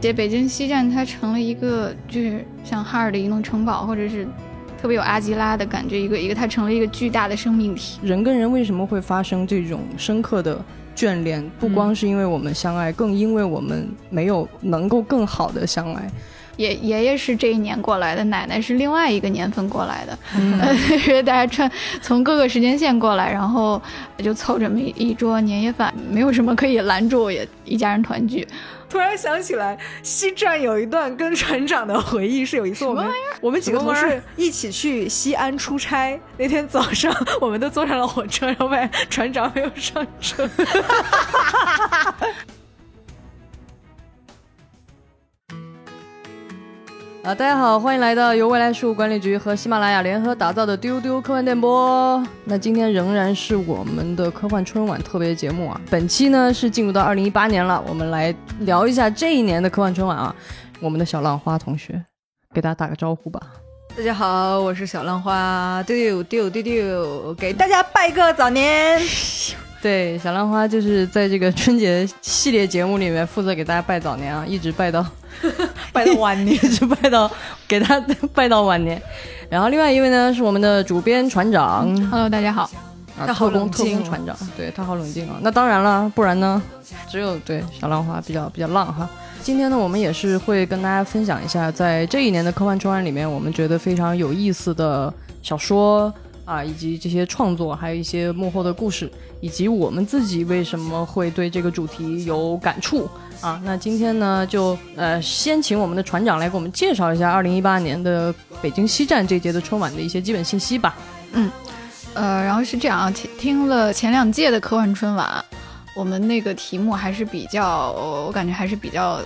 这北京西站它成了一个就是像哈尔的移动城堡，或者是特别有阿基拉的感觉，一个一个它成了一个巨大的生命体。人跟人为什么会发生这种深刻的眷恋？不光是因为我们相爱，更因为我们没有能够更好的相爱。爷爷爷是这一年过来的，奶奶是另外一个年份过来的，嗯大家穿从各个时间线过来，然后就凑这么一一桌年夜饭，没有什么可以拦住，也一家人团聚。突然想起来，西站有一段跟船长的回忆，是有一次我们我们几个同事一起去西安出差，那天早上我们都坐上了火车，然后发现船长没有上车。啊，大家好，欢迎来到由未来事务管理局和喜马拉雅联合打造的丢丢科幻电波。那今天仍然是我们的科幻春晚特别节目啊。本期呢是进入到二零一八年了，我们来聊一下这一年的科幻春晚啊。我们的小浪花同学，给大家打个招呼吧。大家好，我是小浪花，丢丢丢丢丢，给大家拜个早年。对，小浪花就是在这个春节系列节目里面负责给大家拜早年啊，一直拜到 拜到晚年，就拜到给他拜到晚年。然后另外一位呢是我们的主编船长，Hello，大家好。啊，他好特工特冷静哦工船长，对他好冷静啊。那当然了，不然呢，只有对小浪花比较比较浪哈。今天呢，我们也是会跟大家分享一下，在这一年的科幻春晚里面，我们觉得非常有意思的小说啊，以及这些创作，还有一些幕后的故事，以及我们自己为什么会对这个主题有感触啊。那今天呢，就呃先请我们的船长来给我们介绍一下二零一八年的北京西站这届的春晚的一些基本信息吧。嗯呃，然后是这样啊，听听了前两届的科幻春晚，我们那个题目还是比较，我感觉还是比较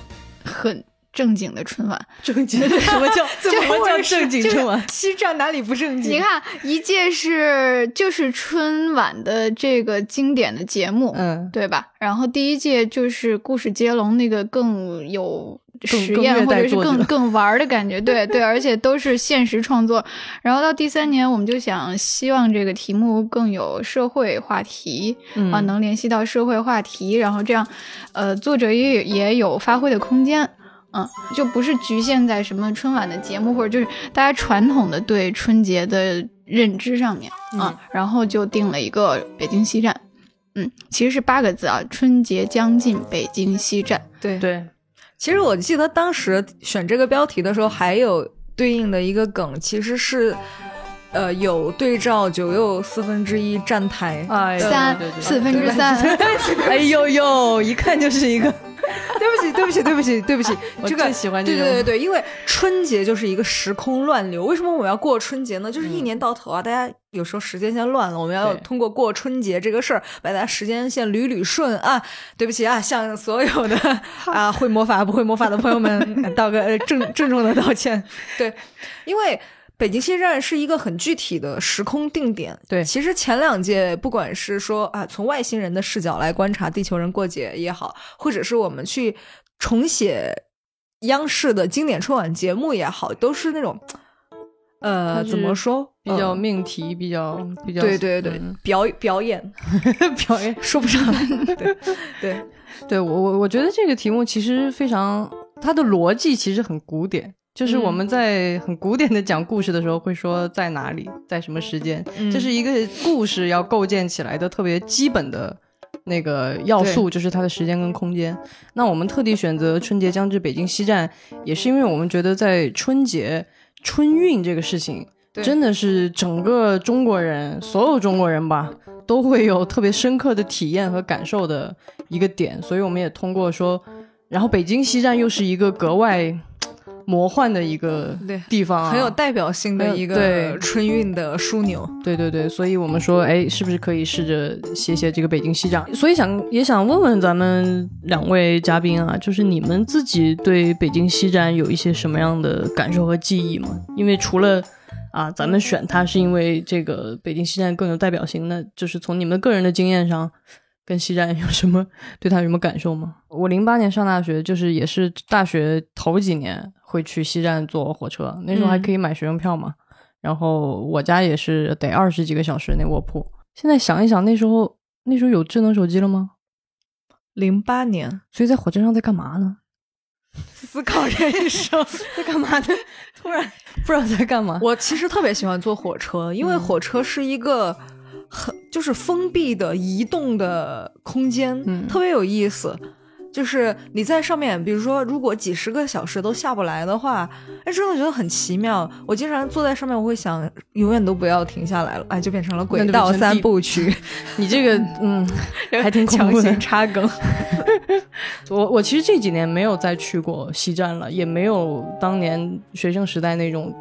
很正经的春晚。正经的？什么叫 怎么什么叫正经春晚？西藏哪里不正经？你看，一届是就是春晚的这个经典的节目，嗯，对吧？然后第一届就是故事接龙，那个更有实验或者是更更更玩的感觉，对对，而且都是现实创作。然后到第三年，我们就想希望这个题目更有社会话题、嗯啊，能联系到社会话题，然后这样，呃，作者也也有发挥的空间。嗯，就不是局限在什么春晚的节目，或者就是大家传统的对春节的认知上面啊，然后就定了一个北京西站。嗯，其实是八个字啊，春节将近，北京西站。对对，其实我记得当时选这个标题的时候，还有对应的一个梗，其实是。呃，有对照九又四分之一站台，哎，三四分之三，哎呦呦，一看就是一个，对不起，对不起，对不起，对不起，我这个最喜欢这种对对对对，因为春节就是一个时空乱流。为什么我们要过春节呢？就是一年到头啊，大家有时候时间线乱了，我们要通过过春节这个事儿，把大家时间线捋捋顺啊。对不起啊，向所有的啊会魔法不会魔法的朋友们 道个呃郑郑重的道歉。对，因为。北京西站是一个很具体的时空定点。对。其实前两届不管是说啊，从外星人的视角来观察地球人过节也好，或者是我们去重写央视的经典春晚节目也好，都是那种，呃，怎么说，比较呃命题，比较比较，对对对，嗯。表表演。表演。说不上来，对 对。对我我我觉得这个题目其实非常，它的逻辑其实很古典。就是我们在很古典的讲故事的时候，会说在哪里，在什么时间，嗯这是一个故事要构建起来的特别基本的那个要素，就是它的时间跟空间。那我们特地选择春节将至，北京西站，也是因为我们觉得在春节春运这个事情，真的是整个中国人，所有中国人吧，都会有特别深刻的体验和感受的一个点。所以我们也通过说，然后北京西站又是一个格外魔幻的一个地方、啊，很有代表性的一个春运的枢纽。对对对，所以我们说，哎，是不是可以试着写写这个北京西站？所以想也想问问咱们两位嘉宾啊，就是你们自己对北京西站有一些什么样的感受和记忆吗？因为除了啊，咱们选它是因为这个北京西站更有代表性，那就是从你们个人的经验上，跟西站有什么对它有什么感受吗？我零八年上大学，就是也是大学头几年会去西站坐火车，那时候还可以买学生票嘛。然后我家也是得二十几个小时那卧铺。现在想一想，那时候那时候有智能手机了吗？零八年所以在火车上在干嘛呢？思考人生。在干嘛呢？突然不知道在干嘛。我其实特别喜欢坐火车，因为火车是一个很就是封闭的移动的空间，嗯特别有意思。就是你在上面，比如说，如果几十个小时都下不来的话，哎，真的觉得很奇妙。我经常坐在上面，我会想，永远都不要停下来了，哎，就变成了轨道三部曲，你这个 嗯，还挺恐强行。插梗。我我其实这几年没有再去过西站了，也没有当年学生时代那种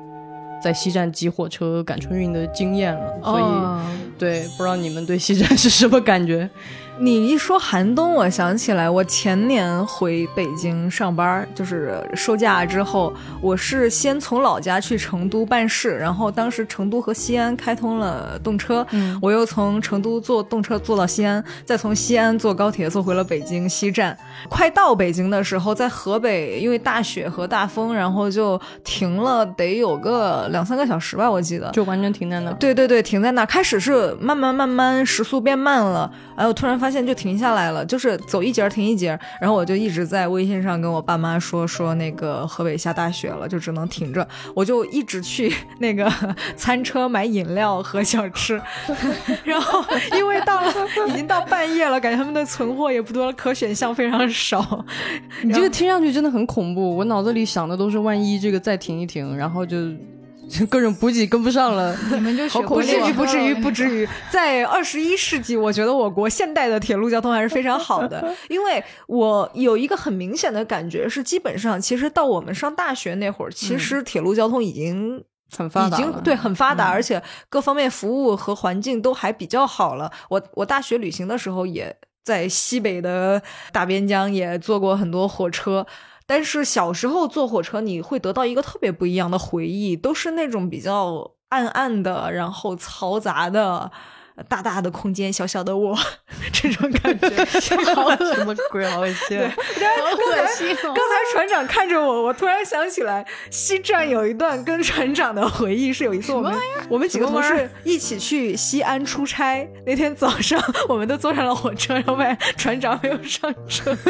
在西站挤火车赶春运的经验了，所以、哦对，不知道你们对西站是什么感觉？你一说寒冬，我想起来，我前年回北京上班，就是收假之后，我是先从老家去成都办事，然后当时成都和西安开通了动车，嗯我又从成都坐动车坐到西安，再从西安坐高铁坐回了北京西站。快到北京的时候，在河北因为大雪和大风，然后就停了，得有个两三个小时吧，我记得。就完全停在那儿。对对对，停在那儿。开始是慢慢慢慢时速变慢了，哎，我突然发现现在就停下来了，就是走一节停一节。然后我就一直在微信上跟我爸妈说说那个河北下大雪了，就只能停着。我就一直去那个餐车买饮料和小吃，然后因为到了已经到半夜了，感觉他们的存货也不多了，可选项非常少。你这个听上去真的很恐怖，我脑子里想的都是万一这个再停一停，然后就各种补给跟不上了。你们就学不至于，不至于，不至于。在二十一世纪，我觉得我国现代的铁路交通还是非常好的，因为我有一个很明显的感觉是，基本上其实到我们上大学那会儿，其实铁路交通已经。很发达已经对很发达，嗯而且各方面服务和环境都还比较好了。我我大学旅行的时候也在西北的大边疆也坐过很多火车，但是小时候坐火车你会得到一个特别不一样的回忆，都是那种比较暗暗的，然后嘈杂的。大大的空间，小小的我，这种感觉，什么鬼？好恶心！好恶心哦刚才船长看着我，我突然想起来，西站有一段跟船长的回忆，是有一次我们我们几个同事一起去西安出差，那天早上我们都坐上了火车，然后发现船长没有上车，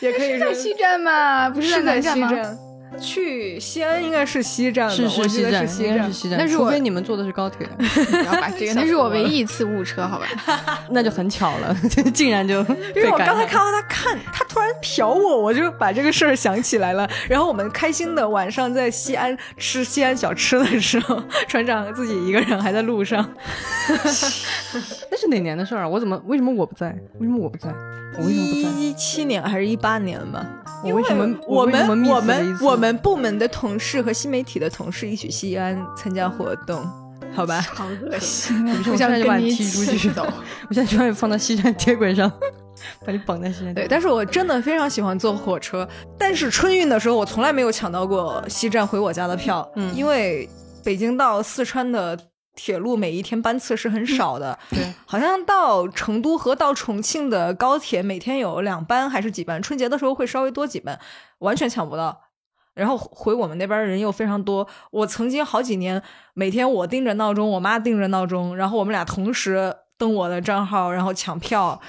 也可以说在西站吗？不是在是在南站吗？去西安应该是西站的，是我记得是西站，是西站应该是。西站。那是我除非你们坐的是高铁，不要把这个，那是我唯一一次误车，好吧？那就很巧了，竟然就因为我刚才看到他看，他突然瞟我，我就把这个事儿想起来了。然后我们开心的晚上在西安吃西安小吃的时候，船长自己一个人还在路上。那是哪年的事儿啊？我怎么为什么我不在？为什么我不在？我为什么不在？一七年还是一八年吧？我为什么我们我们我们部门的同事和新媒体的同事一起西安参加活动，好吧？好恶心 我现在就把你踢出去起走。我现在就把你放到西站铁轨上，把你绑在西站。对，但是我真的非常喜欢坐火车，但是春运的时候我从来没有抢到过西站回我家的票，嗯因为北京到四川的铁路每一天班次是很少的，对，好像到成都和到重庆的高铁每天有两班还是几班，春节的时候会稍微多几班，完全抢不到。然后回我们那边人又非常多，我曾经好几年每天我盯着闹钟，我妈盯着闹钟，然后我们俩同时登我的账号，然后抢票。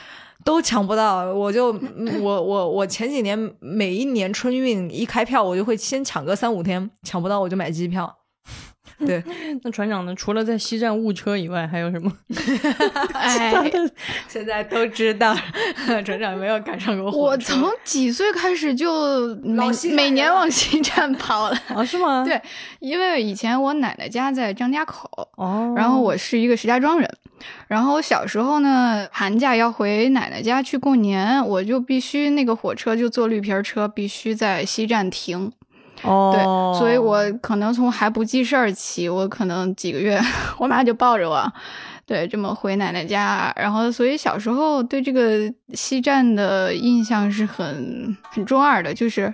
都抢不到，我就嗯我我我前几年每一年春运一开票，我就会先抢个三五天，抢不到我就买机票。对，那船长呢？除了在西站误车以外，还有什么？哎，现在都知道船长没有赶上过火我从几岁开始就每每年往西站跑了。啊，是吗？对，因为以前我奶奶家在张家口，哦，然后我是一个石家庄人，然后小时候呢，寒假要回奶奶家去过年，我就必须那个火车就坐绿皮车，必须在西站停。哦，对，所以我可能从还不记事儿起，我可能几个月，我妈就抱着我，对，这么回奶奶家，然后所以小时候对这个西站的印象是很很中二的，就是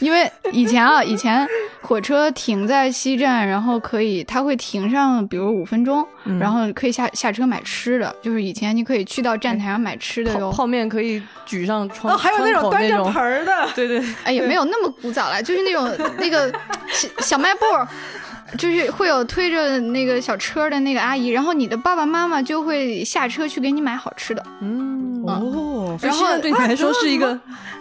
因为以前啊，以前火车停在西站，然后可以它会停上，比如五分钟，嗯。然后可以下下车买吃的，就是以前你可以去到站台上买吃的哟。泡泡面可以举上窗，哦，还有那种端着盆儿的，对对，哎，也没有那么古早了，就是那种那个小小卖部儿，就是会有推着那个小车的那个阿姨，然后你的爸爸妈妈就会下车去给你买好吃的。嗯，哦，所以现在对你来说 是一个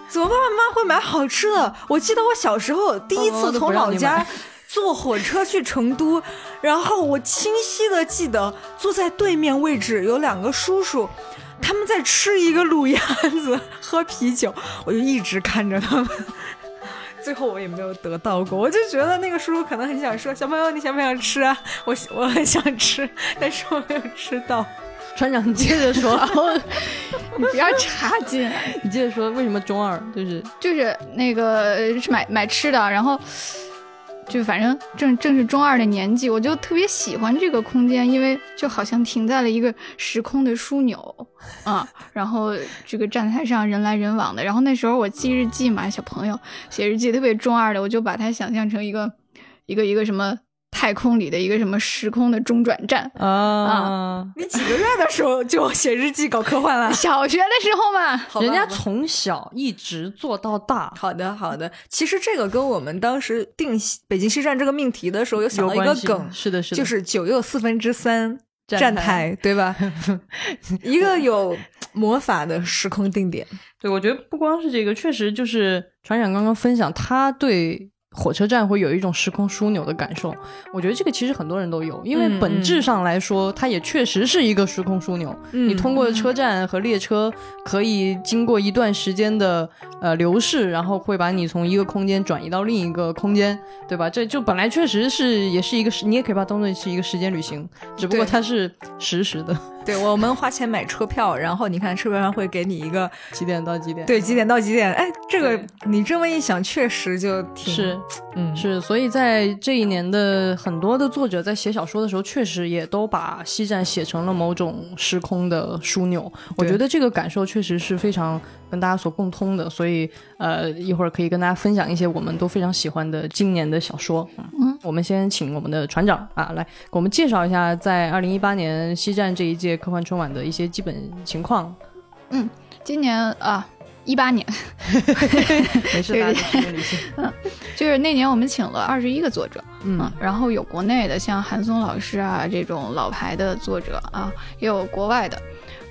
怎么爸爸妈妈会买好吃的？我记得我小时候第一次从老家坐火车去成都，然后我清晰的记得坐在对面位置有两个叔叔，他们在吃一个卤鸭子，喝啤酒，我就一直看着他们。最后我也没有得到过，我就觉得那个叔叔可能很想说：“小朋友，你想不想吃啊？” 我我很想吃，但是我没有吃到。船长，你接着说，然后你不要插进来。你接着说，为什么中二？就是就是那个是买买吃的，然后。就反正正正是中二的年纪，我就特别喜欢这个空间，因为就好像停在了一个时空的枢纽啊。然后这个站台上人来人往的，然后那时候我记日记嘛，小朋友写日记特别中二的，我就把它想象成一个一个一个什么。太空里的一个什么时空的中转站啊！你几个月的时候就写日记搞科幻了？小学的时候嘛，人家从小一直做到大。好的，好的。其实这个跟我们当时定北京西站这个命题的时候，有想到一个梗，是的，是的，就是九又四分之三站台，对吧？一个有魔法的时空定点。对，我觉得不光是这个，确实就是船长刚刚分享他对。火车站会有一种时空枢纽的感受，我觉得这个其实很多人都有，因为本质上来说，它也确实是一个时空枢纽。你通过车站和列车，可以经过一段时间的呃流逝，然后会把你从一个空间转移到另一个空间，对吧？这就本来确实是也是一个时，你也可以把它当做是一个时间旅行，只不过它是实时的。对我们花钱买车票，然后你看车票上会给你一个几点到几点？对，几点到几点？哎，这个你这么一想，确实就挺是，嗯，是。所以在这一年的很多的作者在写小说的时候，确实也都把西站写成了某种时空的枢纽。我觉得这个感受确实是非常跟大家所共通的。所以，呃，一会儿可以跟大家分享一些我们都非常喜欢的今年的小说。嗯，我们先请我们的船长啊来给我们介绍一下，在二零一八年西站这一届。科幻春晚的一些基本情况，嗯，今年啊，一八年 没事，大家理性。嗯，就是那年我们请了二十一个作者，嗯，然后有国内的，像韩松老师啊这种老牌的作者啊，也有国外的，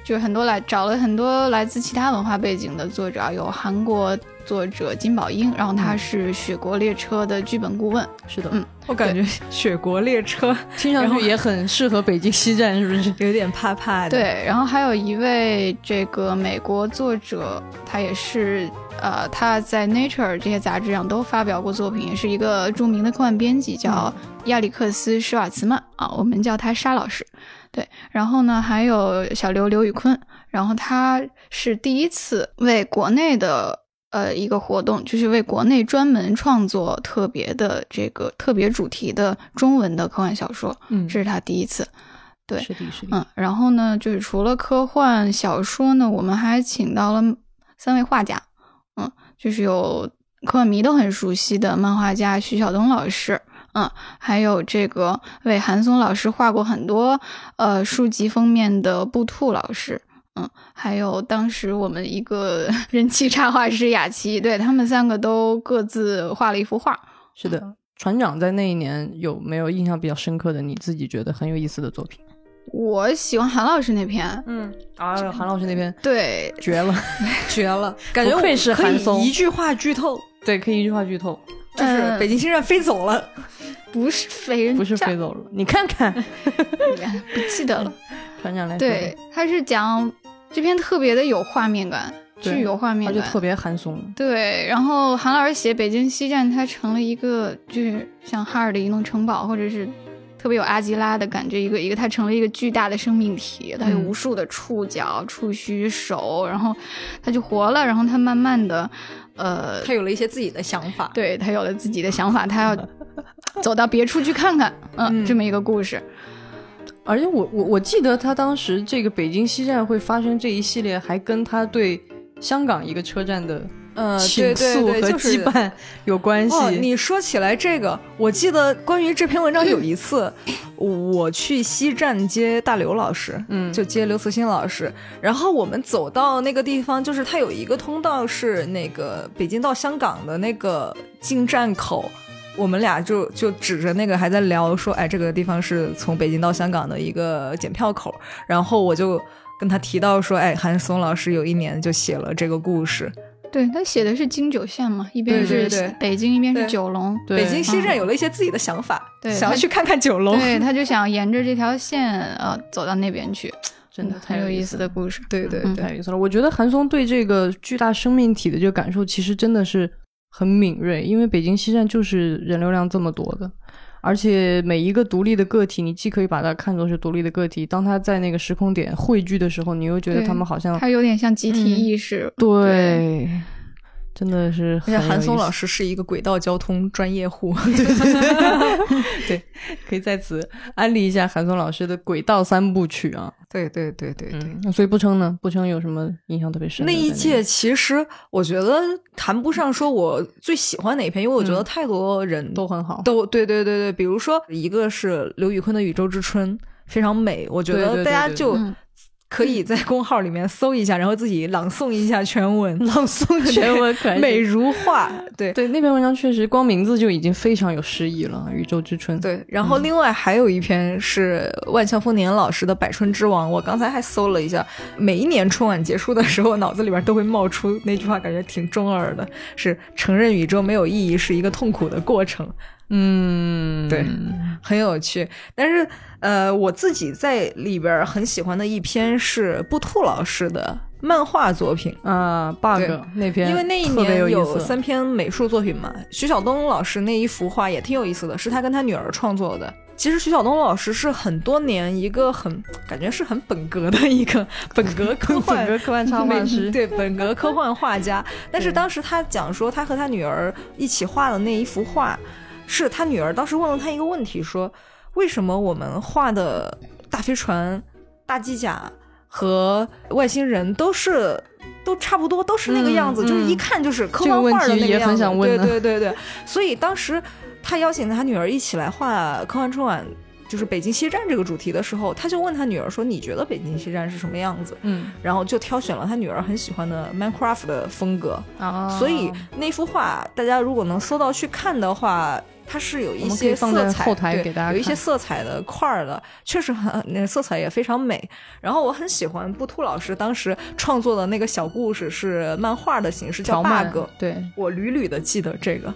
就是很多来找了很多来自其他文化背景的作者，有韩国。作者金宝英，然后他是《雪国列车》的剧本顾问。是的，嗯，我感觉《雪国列车》听上去也很适合北京西站，是不是？有点怕怕的。对，然后还有一位这个美国作者，他也是呃，他在《Nature》这些杂志上都发表过作品，也是一个著名的科幻编辑，叫亚历克斯·施瓦茨曼啊，我们叫他沙老师。对，然后呢，还有小刘刘宇坤，然后他是第一次为国内的。呃，一个活动就是为国内专门创作特别的这个特别主题的中文的科幻小说，嗯，这是他第一次，对，是的，是的，嗯，然后呢，就是除了科幻小说呢，我们还请到了三位画家，嗯，就是有科幻迷都很熟悉的漫画家徐晓东老师，嗯，还有这个为韩松老师画过很多呃书籍封面的布兔老师。嗯，还有当时我们一个 人气插画师雅琪，对他们三个都各自画了一幅画。是的，船长在那一年有没有印象比较深刻的？你自己觉得很有意思的作品？我喜欢韩老师那篇。嗯，啊，韩老师那篇，对，绝了，绝了，感觉愧是韩松，一句话剧透，对，可以一句话剧透，就是北京西站飞走了，不是飞人，不是飞走了，你看看，不记得了。船长来，对，他是讲。这篇特别的有画面感，具有画面感，而且特别韩松。对，然后韩老师写北京西站，它成了一个就是像哈尔的移动城堡，或者是特别有阿基拉的感觉，一个一个它成了一个巨大的生命体，它有无数的触角、触须、手，然后它就活了，然后它慢慢的，呃，他有了一些自己的想法，对，他有了自己的想法，他要 走到别处去看看，嗯，这么一个故事。而且我我我记得他当时这个北京西站会发生这一系列，还跟他对香港一个车站的呃倾诉和羁绊有关系。你说起来这个，我记得关于这篇文章有一次，我去西站接大刘老师，嗯，就接刘慈欣老师，然后我们走到那个地方，就是它有一个通道是那个北京到香港的那个进站口。我们俩就就指着那个还在聊说，哎，这个地方是从北京到香港的一个检票口，然后我就跟他提到说，哎，韩松老师有一年就写了这个故事，对他写的是京九线嘛，一边是北京，一边是九龙。对北京西站有了一些自己的想法，对想要去看看九龙，对，他就想沿着这条线呃走到那边去，真的太很有意意思的故事。对对太有意思了。我觉得韩松对这个巨大生命体的这个感受，其实真的是很敏锐，因为北京西站就是人流量这么多的，而且每一个独立的个体，你既可以把它看作是独立的个体，当它在那个时空点汇聚的时候，你又觉得对他们好像它有点像集体嗯意识。对，真的是而且韩松老师是一个轨道交通专业户，对，可以在此安利一下韩松老师的《轨道三部曲》啊。对对对对对。嗯，那所以不称呢？不称有什么印象特别深的那？一届其实我觉得谈不上说我最喜欢哪一篇，因为我觉得嗯太多人都很好。都对对对对，比如说一个是刘宇坤的《宇宙之春》，非常美，我觉得大家就嗯可以在公号里面搜一下，然后自己朗诵一下全文，朗诵全文 美如画。对对，那篇文章确实光名字就已经非常有诗意了，《宇宙之春》。对，然后另外还有一篇是万象丰年老师的《百春之王》，我刚才还搜了一下，每一年春晚结束的时候，脑子里边都会冒出那句话，感觉挺中二的，是承认宇宙没有意义是一个痛苦的过程。嗯，对很有趣。但是，呃，我自己在里边儿很喜欢的一篇是布兔老师的漫画作品。啊，bug 那篇，因为那一年有三篇美术作品嘛，徐晓东老师那一幅画也挺有意思的，是他跟他女儿创作的。其实徐晓东老师是很多年一个很感觉是很本格的一个 本格科幻本格科幻插画师 对本格科幻画家。但是当时他讲说，他和他女儿一起画的那一幅画，是他女儿当时问了他一个问题，说为什么我们画的大飞船、大机甲和外星人都是。都差不多，都是那个样子，嗯就是一嗯看就是科这个问幻画的题也很那个样子。对想问对对对对，所以当时他邀请他女儿一起来画科幻春晚，就是北京西站这个主题的时候，他就问他女儿说：“你觉得北京西站是什么样子？”嗯然后就挑选了他女儿很喜欢的 Minecraft 的风格，啊所以那幅画大家如果能搜到去看的话，它是有一些色彩，后台对给大家有一些色彩的块儿的，确实很 那色彩也非常美。然后我很喜欢布兔老师当时创作的那个小故事是漫画的形式，叫 bug。对，我屡屡的记得这个，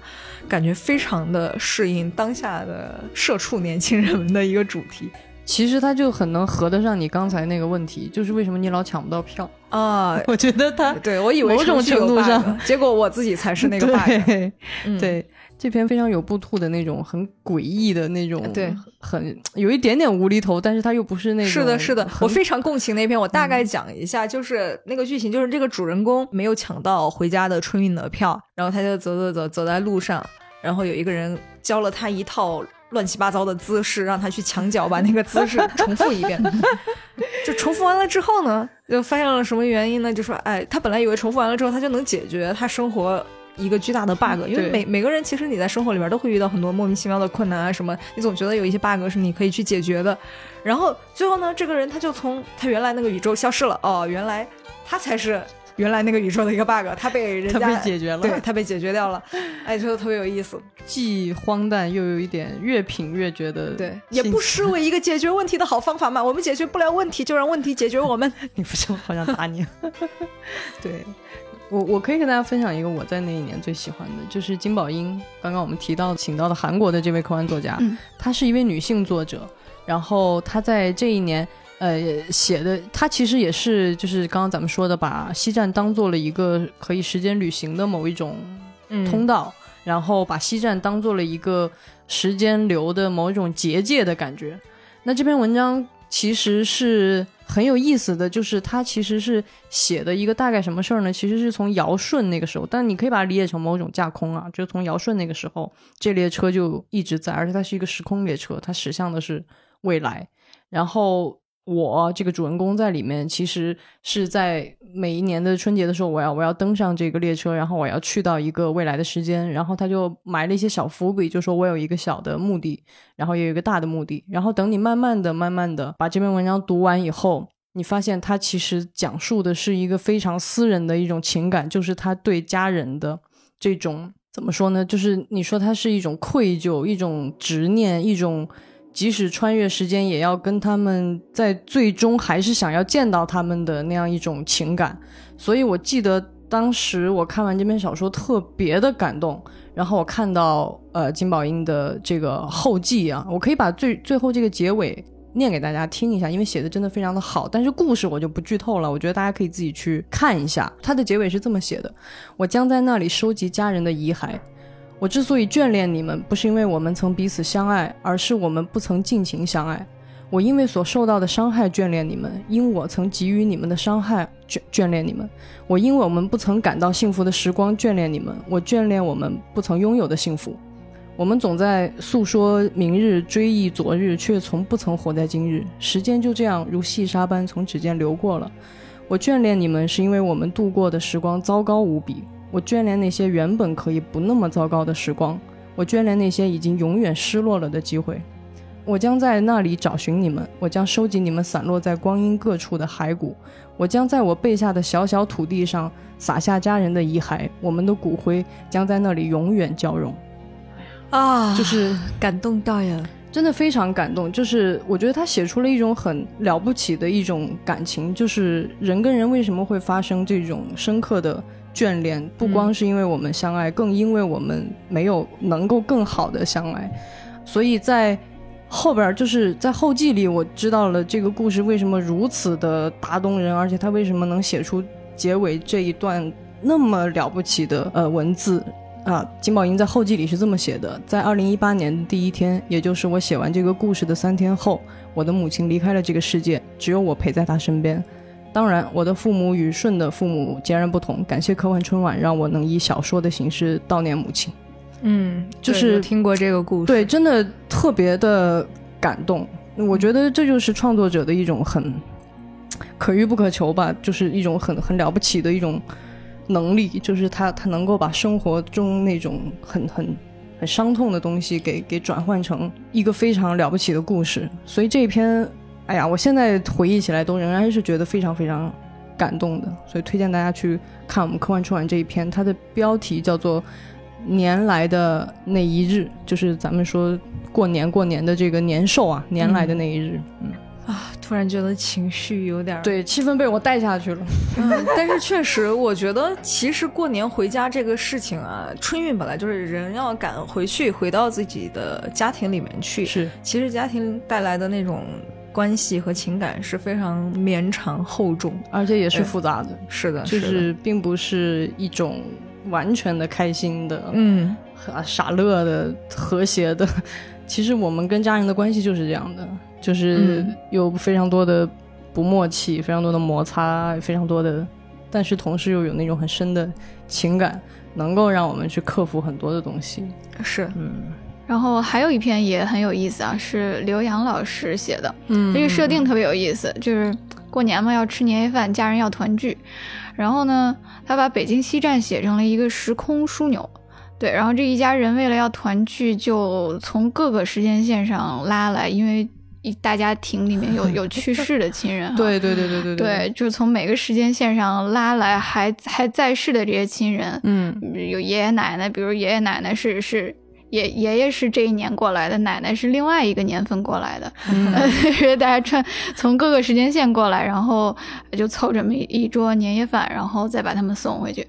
感觉非常的适应当下的社畜年轻人们的一个主题其实它就很能合得上你刚才那个问题，就是为什么你老抢不到票？啊。我觉得它对，我以为某种程度上结果我自己才是那个 bug。对嗯对，这篇非常有布兔的那种很诡异的那种，对，很有一点点无厘头，但是它又不是那种是的，是的，我非常共情那篇。我大嗯概讲一下，就是那个剧情，就是这个主人公没有抢到回家的春运的票，然后他就走走走走在路上，然后有一个人教了他一套乱七八糟的姿势，让他去墙角把那个姿势重复一遍。就重复完了之后呢，就发现了什么原因呢？就说，哎，他本来以为重复完了之后他就能解决他生活。一个巨大的 bug，因为每每个人其实你在生活里边都会遇到很多莫名其妙的困难啊什么，你总觉得有一些 bug 是你可以去解决的，然后最后呢，这个人他就从他原来那个宇宙消失了。哦，原来他才是原来那个宇宙的一个 bug，他被人它家被解决了，对他被解决掉了。哎，觉得特别有意思。既荒诞又有一点越品越觉得对，也不失为一个解决问题的好方法嘛。我们解决不了问题，就让问题解决我们。你不是我好想打你。对我，我可以跟大家分享一个我在那一年最喜欢的，就是金宝英。刚刚我们提到请到的韩国的这位科幻作家，嗯她是一位女性作者，然后她在这一年。呃，写的她其实也是，就是刚刚咱们说的，把西站当做了一个可以时间旅行的某一种通道，然后把西站当做了一个时间流的某一种结界的感觉。那这篇文章其实是很有意思的，就是它其实是写的一个大概什么事儿呢？其实是从尧舜那个时候，但你可以把它理解成某种架空啊，就从尧舜那个时候，这列车就一直在，而且它是一个时空列车，它驶向的是未来，然后。我这个主人公在里面，其实是在每一年的春节的时候，我要我要登上这个列车，然后我要去到一个未来的时间，然后他就埋了一些小伏笔，就说我有一个小的目的，然后也有一个大的目的，然后等你慢慢的、慢慢的把这篇文章读完以后，你发现他其实讲述的是一个非常私人的一种情感，就是他对家人的这种怎么说呢？就是你说他是一种愧疚，一种执念，一种即使穿越时间也要跟他们在最终还是想要见到他们的那样一种情感。所以我记得当时我看完这篇小说特别的感动。然后我看到呃金宝英的这个后记啊，我可以把最最后这个结尾念给大家听一下，因为写的真的非常的好。但是故事我就不剧透了，我觉得大家可以自己去看一下。它的结尾是这么写的：我将在那里收集家人的遗骸。我之所以眷恋你们，不是因为我们曾彼此相爱，而是我们不曾尽情相爱。我因为所受到的伤害眷恋你们，因我曾给予你们的伤害眷眷恋你们。我因为我们不曾感到幸福的时光眷恋你们，我眷恋我们不曾拥有的幸福。我们总在诉说明日，追忆昨日，却从不曾活在今日。时间就这样如细沙般从指尖流过了。我眷恋你们，是因为我们度过的时光糟糕无比。我眷恋那些原本可以不那么糟糕的时光。我眷恋那些已经永远失落了的机会。我将在那里找寻你们，我将收集你们散落在光阴各处的骸骨，我将在我背下的小小土地上撒下家人的遗骸，我们的骨灰将在那里永远交融。啊，就是感动到呀，真的非常感动。就是我觉得他写出了一种很了不起的一种感情，就是人跟人为什么会发生这种深刻的眷恋，不光是因为我们相爱，更因为我们没有能够更好的相爱，所以在。后边就是在后记里，我知道了这个故事为什么如此的打动人，而且他为什么能写出结尾这一段那么了不起的呃文字啊。金宝英在后记里是这么写的：在二零一八年的第一天，也就是我写完这个故事的三天后，我的母亲离开了这个世界，只有我陪在她身边。当然，我的父母与顺的父母截然不同。感谢科幻春晚，让我能以小说的形式悼念母亲。嗯，就是听过这个故事，对，真的特别的感动。我觉得这就是创作者的一种很可遇不可求吧，就是一种很很了不起的一种能力，就是他他能够把生活中那种很很很伤痛的东西给给转换成一个非常了不起的故事。所以这一篇，哎呀，我现在回忆起来都仍然是觉得非常非常感动的。所以推荐大家去看我们科幻春晚这一篇，它的标题叫做。年来的那一日，就是咱们说过年过年的这个年兽啊，年来的那一日，嗯啊，突然觉得情绪有点对，气氛被我带下去了。嗯，但是确实，我觉得其实过年回家这个事情啊，春运本来就是人要赶回去，回到自己的家庭里面去。是，其实家庭带来的那种关系和情感是非常绵长厚重，而且也是复杂的。是的，就是并不是一种。完全的开心的，嗯，傻乐的，和谐的。其实我们跟家人的关系就是这样的，就是有非常多的不默契，非常多的摩擦，非常多的，但是同时又有那种很深的情感，能够让我们去克服很多的东西。是，嗯。然后还有一篇也很有意思啊，是刘洋老师写的，嗯，这个设定特别有意思，就是过年嘛，要吃年夜饭，家人要团聚。然后呢，他把北京西站写成了一个时空枢纽，对。然后这一家人为了要团聚，就从各个时间线上拉来，因为一大家庭里面有 有去世的亲人，对对对对对对，就是从每个时间线上拉来还还在世的这些亲人，嗯，有爷爷奶奶，比如爷爷奶奶是是。爷爷爷是这一年过来的，奶奶是另外一个年份过来的，大家穿从各个时间线过来，然后就凑这么一桌年夜饭，然后再把他们送回去，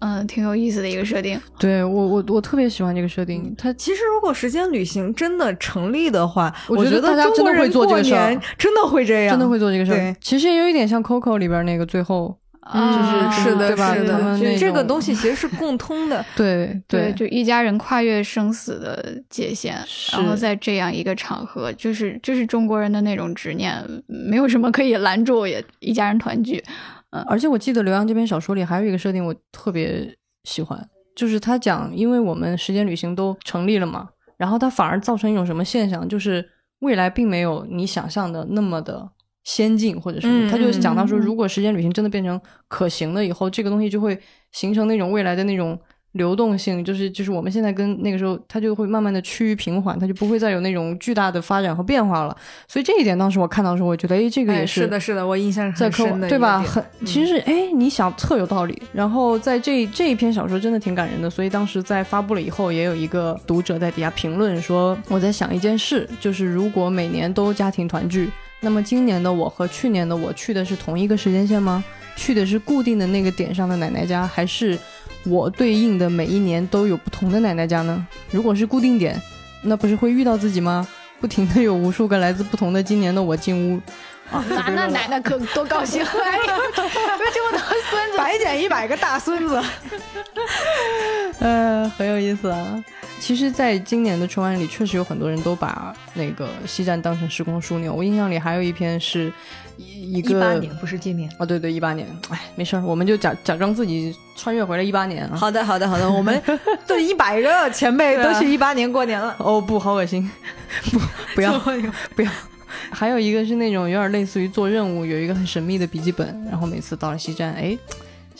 嗯，挺有意思的一个设定。对我我我特别喜欢这个设定。它其实如果时间旅行真的成立的话，我觉得大家真的会做这个事儿，真的会这样，真的会做这个事儿。其实也有一点像 Coco 里边那个最后。就是是的，对吧？他们这个东西其实是共通的，对对，就一家人跨越生死的界限，然后在这样一个场合，就是就是中国人的那种执念，没有什么可以拦住，也一家人团聚。嗯，而且我记得刘洋这篇小说里还有一个设定，我特别喜欢，就是他讲，因为我们时间旅行都成立了嘛，然后它反而造成一种什么现象，就是未来并没有你想象的那么的。先进或者什么，他就讲到说，如果时间旅行真的变成可行了以后，这个东西就会形成那种未来的那种流动性，就是就是我们现在跟那个时候，它就会慢慢的趋于平缓，它就不会再有那种巨大的发展和变化了。所以这一点当时我看到的时候，我觉得，哎，这个也是是的，是的，我印象在很深的，对吧？很，其实哎，你想特有道理。然后在这这一篇小说真的挺感人的，所以当时在发布了以后，也有一个读者在底下评论说，我在想一件事，就是如果每年都家庭团聚，那么今年的我和去年的我去的是同一个时间线吗？去的是固定的那个点上的奶奶家，还是？我对应的每一年都有不同的奶奶家呢。如果是固定点，那不是会遇到自己吗？不停的有无数个来自不同的今年的我进屋。啊，那 那奶奶可多高兴！哎呀，有这么多孙子，白捡一百个大孙子。呃，很有意思啊。其实，在今年的春晚里，确实有很多人都把那个西站当成时空枢纽。我印象里还有一篇是。一个一八年不是今年哦，对对，一八年，哎，没事儿，我们就假假装自己穿越回来一八年啊。好的，好的，好的，我们 对一百个前辈都去一八年过年了。哦不，好恶心，不不要 不要。还有一个是那种有点类似于做任务，有一个很神秘的笔记本，然后每次到了西站，哎，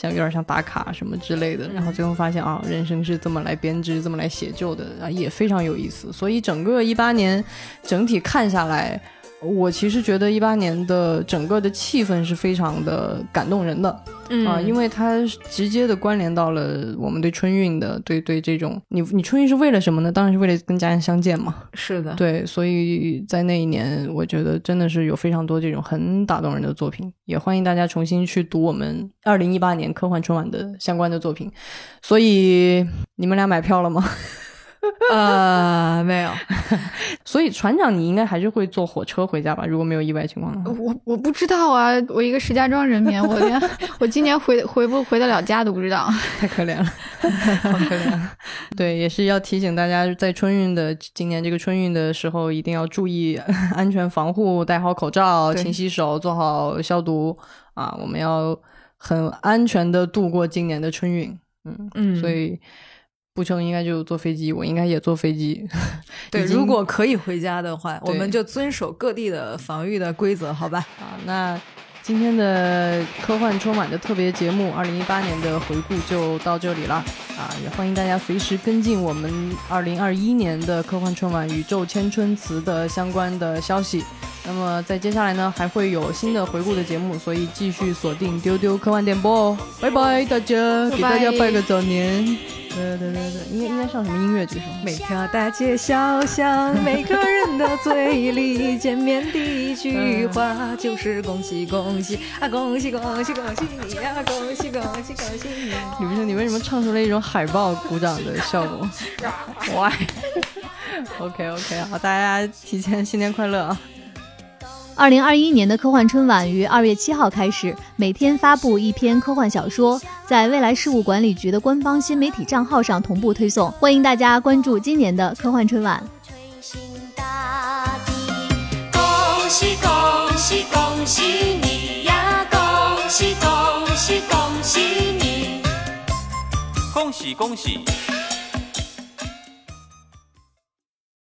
像有点像打卡什么之类的，然后最后发现啊，人生是这么来编织、这么来写就的啊，也非常有意思。所以整个一八年整体看下来。我其实觉得一八年的整个的气氛是非常的感动人的，嗯啊，因为它直接的关联到了我们对春运的，对对这种你你春运是为了什么呢？当然是为了跟家人相见嘛。是的，对，所以在那一年，我觉得真的是有非常多这种很打动人的作品，也欢迎大家重新去读我们二零一八年科幻春晚的相关的作品。所以你们俩买票了吗？呃，没有，所以船长，你应该还是会坐火车回家吧？如果没有意外情况的话，我我不知道啊，我一个石家庄人民，我连 我今年回回不回得了家都不知道，太可怜了，好可怜。对，也是要提醒大家，在春运的今年这个春运的时候，一定要注意安全防护，戴好口罩，勤洗手，做好消毒啊！我们要很安全的度过今年的春运。嗯嗯，所以。不成应该就坐飞机，我应该也坐飞机。对，如果可以回家的话，我们就遵守各地的防御的规则，好吧？啊，那今天的科幻春晚的特别节目，二零一八年的回顾就到这里了。啊，也欢迎大家随时跟进我们二零二一年的科幻春晚宇宙千春词的相关的消息。那么在接下来呢，还会有新的回顾的节目，所以继续锁定丢丢科幻电波哦。拜拜，大家，给大家拜个早年。对对对对，应该应该上什么音乐这首？每条大街小巷，每个人的嘴里，见面第一句话就是恭喜恭喜 啊！恭喜恭喜恭喜你呀！恭喜恭喜恭喜你！你不是你为什么唱出了一种海报鼓掌的效果？Why？OK OK，好，大家提前新年快乐啊！二零二一年的科幻春晚于二月七号开始，每天发布一篇科幻小说，在未来事务管理局的官方新媒体账号上同步推送。欢迎大家关注今年的科幻春晚。恭喜恭喜恭喜你呀！恭喜恭喜恭喜你！恭喜恭喜！